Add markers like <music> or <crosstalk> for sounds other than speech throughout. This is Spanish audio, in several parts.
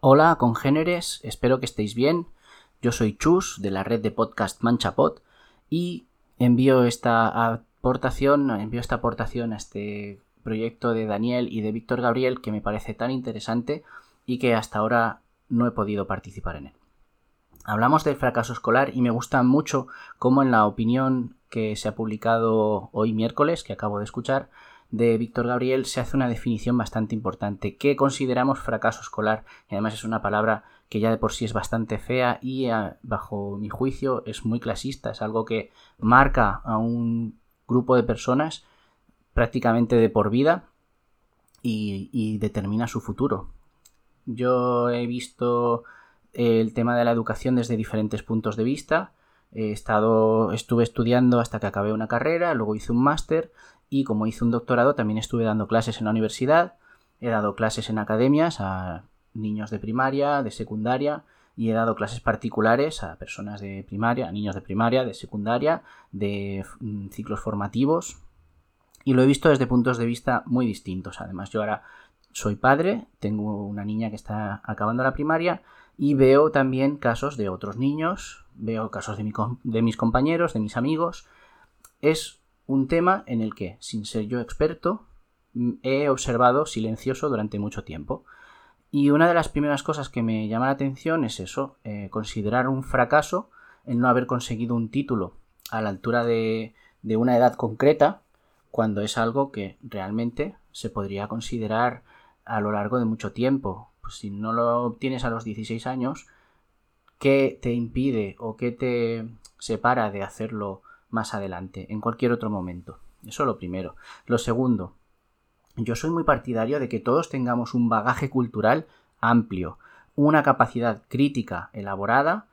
Hola, congéneres, espero que estéis bien. Yo soy Chus de la red de podcast Manchapod y envío esta aportación, envío esta aportación a este proyecto de Daniel y de Víctor Gabriel que me parece tan interesante y que hasta ahora no he podido participar en él. Hablamos del fracaso escolar y me gusta mucho cómo en la opinión que se ha publicado hoy miércoles, que acabo de escuchar, de Víctor Gabriel se hace una definición bastante importante. ¿Qué consideramos fracaso escolar? Y además es una palabra que ya de por sí es bastante fea y bajo mi juicio es muy clasista, es algo que marca a un grupo de personas prácticamente de por vida y, y determina su futuro. Yo he visto el tema de la educación desde diferentes puntos de vista. He estado, estuve estudiando hasta que acabé una carrera, luego hice un máster y como hice un doctorado también estuve dando clases en la universidad, he dado clases en academias a niños de primaria, de secundaria y he dado clases particulares a personas de primaria, a niños de primaria, de secundaria, de mm, ciclos formativos y lo he visto desde puntos de vista muy distintos. Además yo ahora soy padre, tengo una niña que está acabando la primaria y veo también casos de otros niños, veo casos de, mis compañeros, de mis amigos. Es un tema en el que, sin ser yo experto, he observado silencioso durante mucho tiempo. Y una de las primeras cosas que me llama la atención es eso, eh, considerar un fracaso el no haber conseguido un título a la altura de, de una edad concreta, cuando es algo que realmente se podría considerar a lo largo de mucho tiempo. Pues si no lo obtienes a los 16 años, ¿qué te impide o qué te separa de hacerlo más adelante, en cualquier otro momento. Eso lo primero. Lo segundo, yo soy muy partidario de que todos tengamos un bagaje cultural amplio, una capacidad crítica elaborada,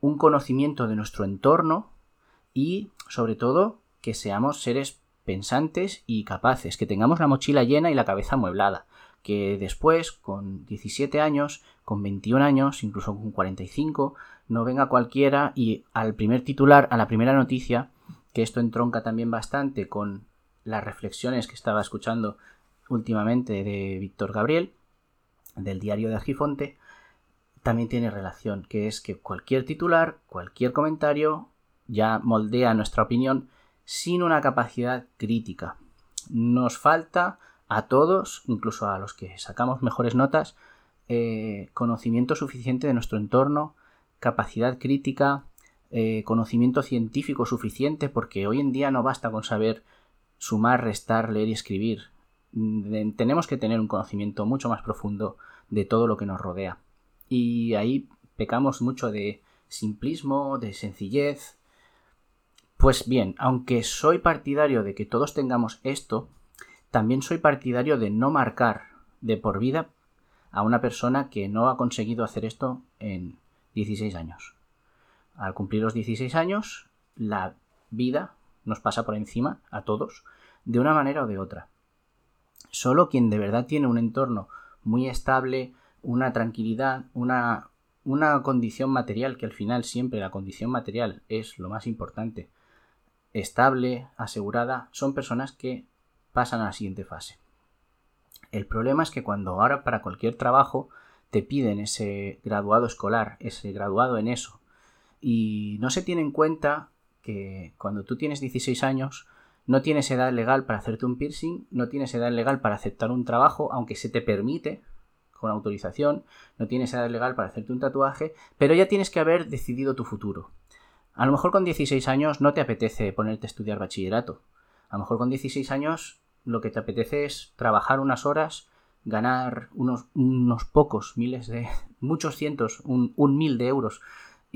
un conocimiento de nuestro entorno y, sobre todo, que seamos seres pensantes y capaces, que tengamos la mochila llena y la cabeza amueblada, que después, con 17 años, con 21 años, incluso con 45, no venga cualquiera y al primer titular, a la primera noticia, que esto entronca también bastante con las reflexiones que estaba escuchando últimamente de Víctor Gabriel, del diario de Argifonte, también tiene relación, que es que cualquier titular, cualquier comentario, ya moldea nuestra opinión sin una capacidad crítica. Nos falta a todos, incluso a los que sacamos mejores notas, eh, conocimiento suficiente de nuestro entorno, capacidad crítica, eh, conocimiento científico suficiente, porque hoy en día no basta con saber sumar, restar, leer y escribir. Tenemos que tener un conocimiento mucho más profundo de todo lo que nos rodea. Y ahí pecamos mucho de simplismo, de sencillez. Pues bien, aunque soy partidario de que todos tengamos esto, también soy partidario de no marcar de por vida a una persona que no ha conseguido hacer esto en 16 años al cumplir los 16 años, la vida nos pasa por encima a todos, de una manera o de otra. Solo quien de verdad tiene un entorno muy estable, una tranquilidad, una, una condición material, que al final siempre la condición material es lo más importante, estable, asegurada, son personas que pasan a la siguiente fase. El problema es que cuando ahora para cualquier trabajo te piden ese graduado escolar, ese graduado en eso, y no se tiene en cuenta que cuando tú tienes 16 años no tienes edad legal para hacerte un piercing, no tienes edad legal para aceptar un trabajo, aunque se te permite con autorización, no tienes edad legal para hacerte un tatuaje, pero ya tienes que haber decidido tu futuro. A lo mejor con 16 años no te apetece ponerte a estudiar bachillerato. A lo mejor con 16 años lo que te apetece es trabajar unas horas, ganar unos, unos pocos miles de, <laughs> muchos cientos, un, un mil de euros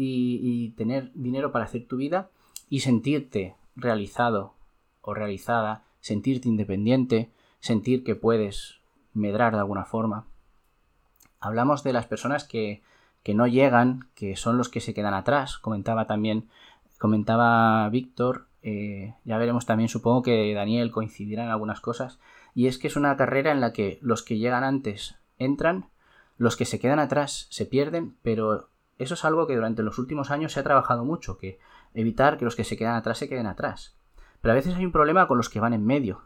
y, tener dinero para hacer tu vida y sentirte realizado o realizada, sentirte independiente, sentir que puedes medrar de alguna forma. Hablamos de las personas que, que no llegan, que son los que se quedan atrás. Comentaba también, comentaba Víctor, eh, ya veremos también, supongo que Daniel coincidirá en algunas cosas, y es que es una carrera en la que los que llegan antes entran, los que se quedan atrás se pierden, pero eso es algo que durante los últimos años se ha trabajado mucho, que evitar que los que se quedan atrás se queden atrás. Pero a veces hay un problema con los que van en medio.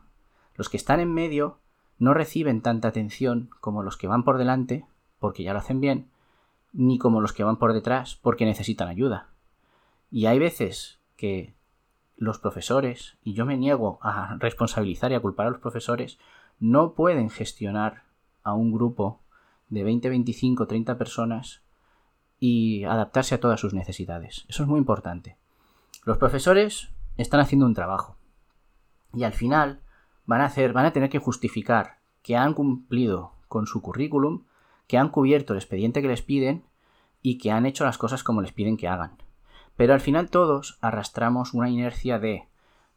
Los que están en medio no reciben tanta atención como los que van por delante porque ya lo hacen bien, ni como los que van por detrás porque necesitan ayuda. Y hay veces que los profesores, y yo me niego a responsabilizar y a culpar a los profesores, no pueden gestionar a un grupo de 20, 25, 30 personas y adaptarse a todas sus necesidades. Eso es muy importante. Los profesores están haciendo un trabajo y al final van a hacer, van a tener que justificar que han cumplido con su currículum, que han cubierto el expediente que les piden y que han hecho las cosas como les piden que hagan. Pero al final todos arrastramos una inercia de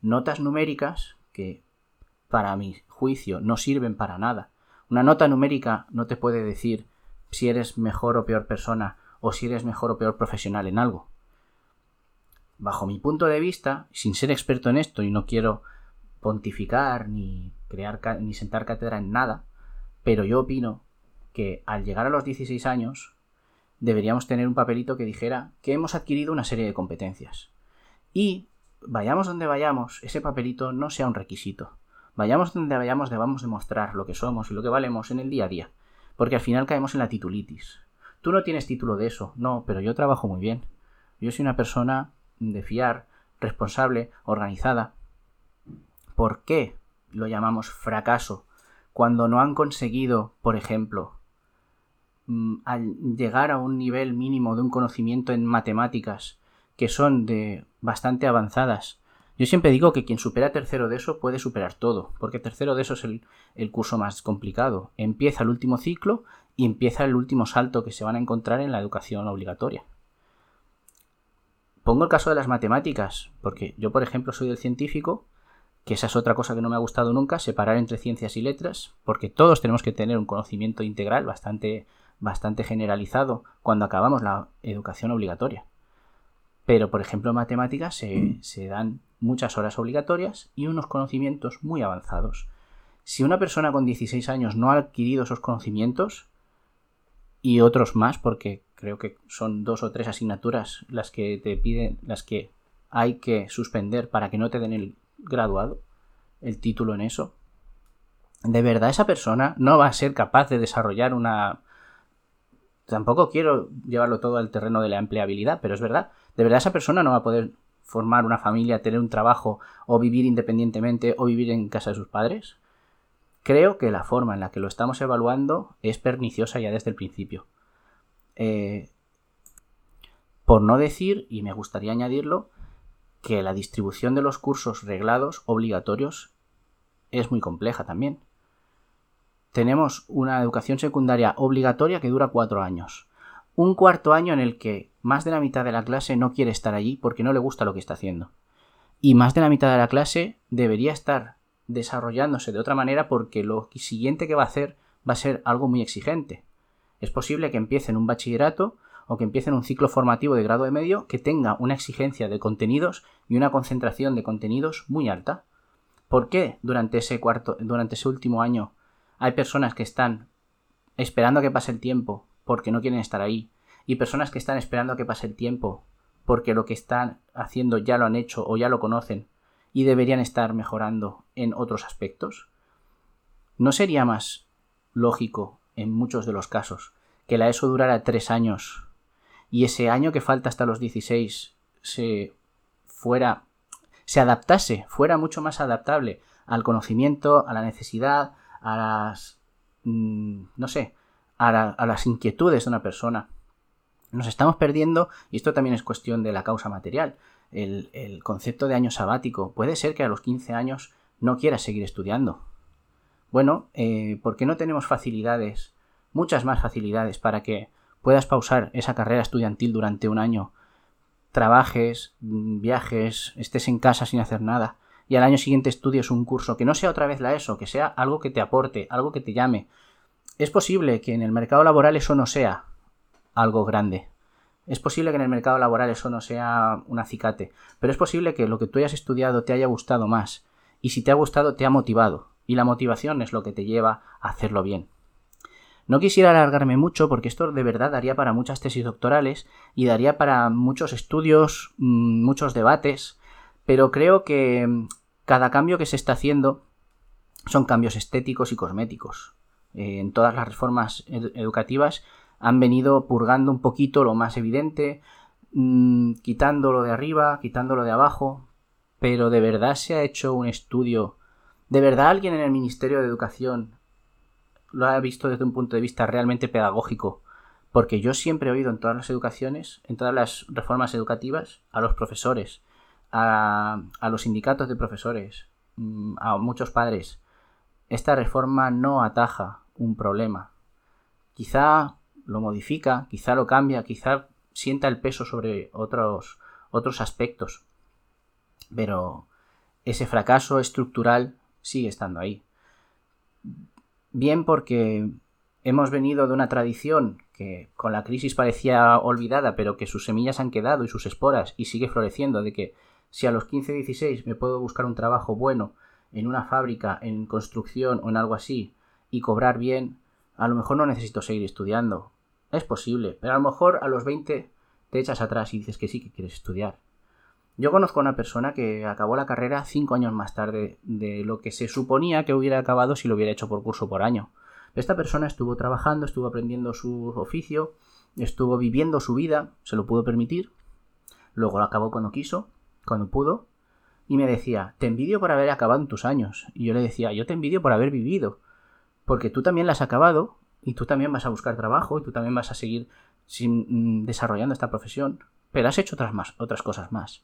notas numéricas que para mi juicio no sirven para nada. Una nota numérica no te puede decir si eres mejor o peor persona o si eres mejor o peor profesional en algo. Bajo mi punto de vista, sin ser experto en esto y no quiero pontificar ni crear ni sentar cátedra en nada, pero yo opino que al llegar a los 16 años deberíamos tener un papelito que dijera que hemos adquirido una serie de competencias. Y vayamos donde vayamos, ese papelito no sea un requisito. Vayamos donde vayamos debamos demostrar lo que somos y lo que valemos en el día a día, porque al final caemos en la titulitis. Tú no tienes título de eso, no, pero yo trabajo muy bien. Yo soy una persona de fiar, responsable, organizada. ¿Por qué lo llamamos fracaso cuando no han conseguido, por ejemplo, al llegar a un nivel mínimo de un conocimiento en matemáticas que son de bastante avanzadas. Yo siempre digo que quien supera tercero de eso puede superar todo, porque tercero de eso es el, el curso más complicado. Empieza el último ciclo y empieza el último salto que se van a encontrar en la educación obligatoria. Pongo el caso de las matemáticas, porque yo, por ejemplo, soy del científico, que esa es otra cosa que no me ha gustado nunca, separar entre ciencias y letras, porque todos tenemos que tener un conocimiento integral bastante bastante generalizado cuando acabamos la educación obligatoria. Pero, por ejemplo, en matemáticas se, se dan muchas horas obligatorias y unos conocimientos muy avanzados. Si una persona con 16 años no ha adquirido esos conocimientos, y otros más, porque creo que son dos o tres asignaturas las que te piden, las que hay que suspender para que no te den el graduado, el título en eso, de verdad esa persona no va a ser capaz de desarrollar una tampoco quiero llevarlo todo al terreno de la empleabilidad, pero es verdad, de verdad esa persona no va a poder formar una familia, tener un trabajo o vivir independientemente o vivir en casa de sus padres. Creo que la forma en la que lo estamos evaluando es perniciosa ya desde el principio. Eh, por no decir, y me gustaría añadirlo, que la distribución de los cursos reglados obligatorios es muy compleja también tenemos una educación secundaria obligatoria que dura cuatro años. Un cuarto año en el que más de la mitad de la clase no quiere estar allí porque no le gusta lo que está haciendo. Y más de la mitad de la clase debería estar desarrollándose de otra manera porque lo siguiente que va a hacer va a ser algo muy exigente. Es posible que empiece en un bachillerato o que empiece en un ciclo formativo de grado de medio que tenga una exigencia de contenidos y una concentración de contenidos muy alta. ¿Por qué durante ese cuarto, durante ese último año hay personas que están esperando que pase el tiempo porque no quieren estar ahí. Y personas que están esperando que pase el tiempo porque lo que están haciendo ya lo han hecho o ya lo conocen y deberían estar mejorando en otros aspectos. ¿No sería más lógico, en muchos de los casos, que la ESO durara tres años y ese año que falta hasta los 16 se fuera se adaptase, fuera mucho más adaptable al conocimiento, a la necesidad, a las, mm, no sé, a, las inquietudes de una persona. Nos estamos perdiendo, y esto también es cuestión de la causa material, el, concepto de año sabático. Puede ser que a los 15 años no quieras seguir estudiando. Bueno, eh, ¿por qué no tenemos facilidades, muchas más facilidades, para que puedas pausar esa carrera estudiantil durante un año, trabajes, mm, viajes, estés en casa sin hacer nada y al año siguiente estudies un curso, que no sea otra vez la ESO, que sea algo que te aporte, algo que te llame. Es posible que en el mercado laboral eso no sea algo grande. Es posible que en el mercado laboral eso no sea un acicate, pero es posible que lo que tú hayas estudiado te haya gustado más, y si te ha gustado te ha motivado, y la motivación es lo que te lleva a hacerlo bien. No quisiera alargarme mucho porque esto de verdad daría para muchas tesis doctorales y daría para muchos estudios, mm, muchos debates, pero creo que mm, cada cambio que se está haciendo son cambios estéticos y cosméticos. Eh, en todas las reformas educativas han venido purgando un poquito lo más evidente, mm, quitándolo de arriba, quitándolo de abajo, pero de verdad se ha hecho un estudio, de verdad alguien en el Ministerio de Educación lo ha visto desde un punto de vista realmente pedagógico, porque yo siempre he oído en todas las educaciones, en todas las reformas educativas, a los profesores, a, los sindicatos de profesores, mm, a muchos padres, esta reforma no ataja un problema. Quizá lo modifica, quizá lo cambia, quizá sienta el peso sobre otros, otros aspectos. Pero ese fracaso estructural sigue estando ahí. Bien porque hemos venido de una tradición que con la crisis parecía olvidada, pero que sus semillas han quedado y sus esporas y sigue floreciendo, de que si a los 15-16 me puedo buscar un trabajo bueno en una fábrica, en construcción o en algo así, y cobrar bien, a lo mejor no necesito seguir estudiando. Es posible, pero a lo mejor a los 20 te echas atrás y dices que sí que quieres estudiar. Yo conozco a una persona que acabó la carrera cinco años más tarde de lo que se suponía que hubiera acabado si lo hubiera hecho por curso por año. Esta persona estuvo trabajando, estuvo aprendiendo su oficio, estuvo viviendo su vida, se lo pudo permitir, luego lo acabó cuando quiso, cuando pudo, y me decía, te envidio por haber acabado en tus años. Y yo le decía, yo te envidio por haber vivido, porque tú también la has acabado y tú también vas a buscar trabajo y tú también vas a seguir sin, mm, desarrollando esta profesión, pero has hecho otras, más, otras cosas más.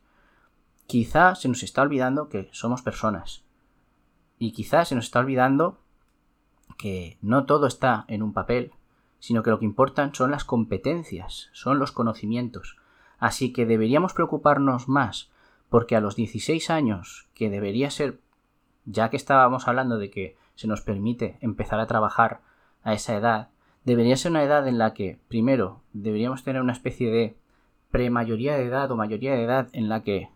Quizá se nos está olvidando que somos personas. Y quizá se nos está olvidando que no todo está en un papel, sino que lo que importan son las competencias, son los conocimientos. Así que deberíamos preocuparnos más porque a los 16 años, que debería ser, ya que estábamos hablando de que se nos permite empezar a trabajar a esa edad, debería ser una edad en la que, primero, deberíamos tener una especie de premayoría de edad o mayoría de edad en la que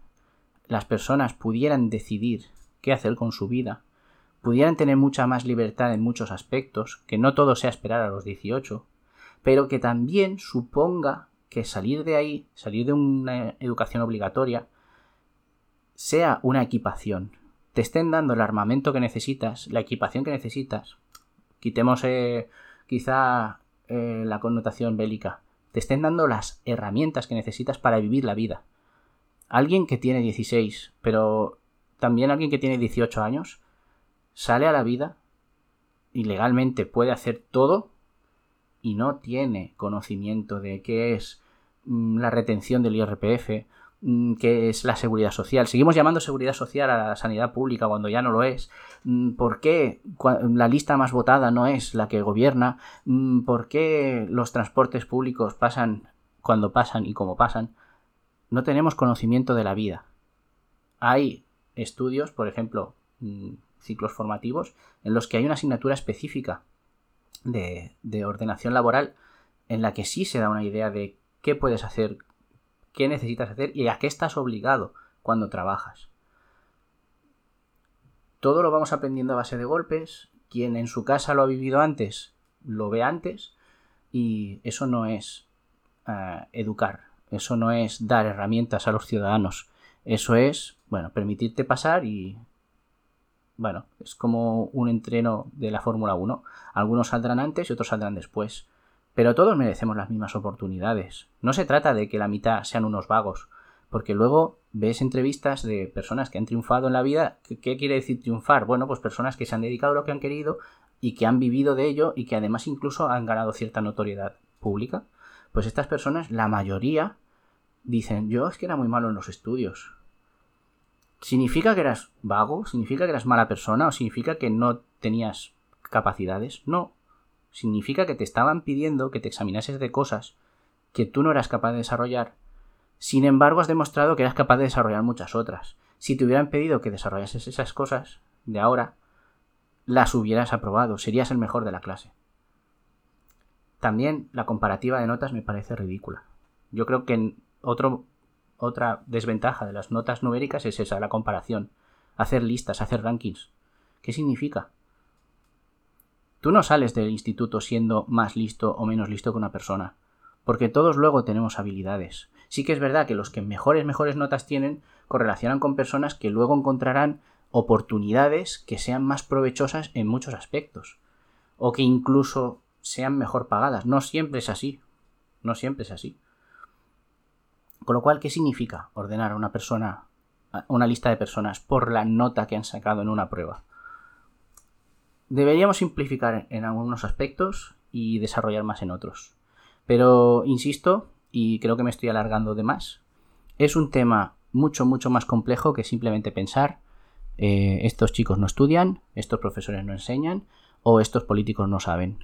las personas pudieran decidir qué hacer con su vida, pudieran tener mucha más libertad en muchos aspectos, que no todo sea esperar a los 18, pero que también suponga que salir de ahí, salir de una educación obligatoria, sea una equipación. Te estén dando el armamento que necesitas, la equipación que necesitas. Quitemos eh, quizá eh, la connotación bélica. Te estén dando las herramientas que necesitas para vivir la vida alguien que tiene 16, pero también alguien que tiene 18 años, sale a la vida y legalmente puede hacer todo y no tiene conocimiento de qué es mm, la retención del IRPF, mm, qué es la seguridad social. Seguimos llamando seguridad social a la sanidad pública cuando ya no lo es. Mm, ¿Por qué la lista más votada no es la que gobierna? ¿Por qué los transportes públicos pasan cuando pasan y como pasan? no tenemos conocimiento de la vida. Hay estudios, por ejemplo, mm, ciclos formativos, en los que hay una asignatura específica de, de ordenación laboral en la que sí se da una idea de qué puedes hacer, qué necesitas hacer y a qué estás obligado cuando trabajas. Todo lo vamos aprendiendo a base de golpes. Quien en su casa lo ha vivido antes, lo ve antes. Y eso no es eh, educar. Eso no es dar herramientas a los ciudadanos. Eso es, bueno, permitirte pasar y... Bueno, es como un entreno de la Fórmula 1. Algunos saldrán antes y otros saldrán después. Pero todos merecemos las mismas oportunidades. No se trata de que la mitad sean unos vagos, porque luego ves entrevistas de personas que han triunfado en la vida. ¿Qué quiere decir triunfar? Bueno, pues personas que se han dedicado a lo que han querido y que han vivido de ello y que además incluso han ganado cierta notoriedad pública. Pues estas personas, la mayoría, dicen, yo es que era muy malo en los estudios. ¿Significa que eras vago? ¿Significa que eras mala persona? ¿O significa que no tenías capacidades? No. Significa que te estaban pidiendo que te examinases de cosas que tú no eras capaz de desarrollar. Sin embargo, has demostrado que eras capaz de desarrollar muchas otras. Si te hubieran pedido que desarrollases esas cosas de ahora, las hubieras aprobado, serías el mejor de la clase. También la comparativa de notas me parece ridícula. Yo creo que otra desventaja de las notas numéricas es esa, la comparación. Hacer listas, hacer rankings. ¿Qué significa? Tú no sales del instituto siendo más listo o menos listo que una persona, porque todos luego tenemos habilidades. Sí que es verdad que los que mejores, mejores notas tienen correlacionan con personas que luego encontrarán oportunidades que sean más provechosas en muchos aspectos, o que incluso sean mejor pagadas. No siempre es así. No siempre es así. Con lo cual, ¿qué significa ordenar a una persona, una lista de personas por la nota que han sacado en una prueba? Deberíamos simplificar en algunos aspectos y desarrollar más en otros. Pero, insisto, y creo que me estoy alargando de más, es un tema mucho, mucho más complejo que simplemente pensar eh, estos chicos no estudian, estos profesores no enseñan o estos políticos no saben.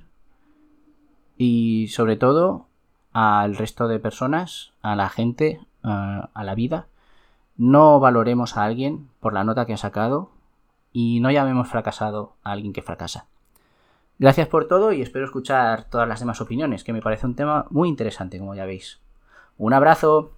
Y sobre todo al resto de personas, a la gente, a, a la vida, no valoremos a alguien por la nota que ha sacado y no llamemos fracasado a alguien que fracasa. Gracias por todo y espero escuchar todas las demás opiniones, que me parece un tema muy interesante, como ya veis. Un abrazo.